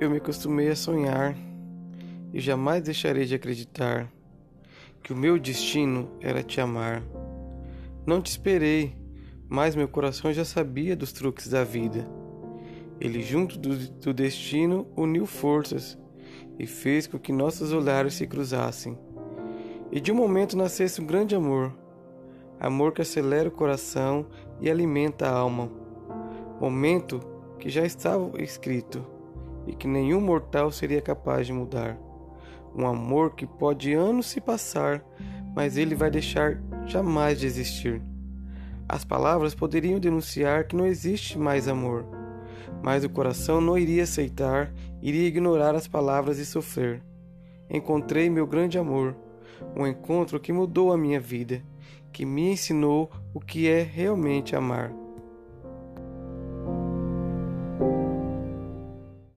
Eu me acostumei a sonhar e jamais deixarei de acreditar que o meu destino era te amar. Não te esperei, mas meu coração já sabia dos truques da vida. Ele, junto do, do destino, uniu forças e fez com que nossos olhares se cruzassem. E de um momento nascesse um grande amor, amor que acelera o coração e alimenta a alma. Momento que já estava escrito e que nenhum mortal seria capaz de mudar. Um amor que pode anos se passar, mas ele vai deixar jamais de existir. As palavras poderiam denunciar que não existe mais amor, mas o coração não iria aceitar, iria ignorar as palavras e sofrer. Encontrei meu grande amor, um encontro que mudou a minha vida, que me ensinou o que é realmente amar.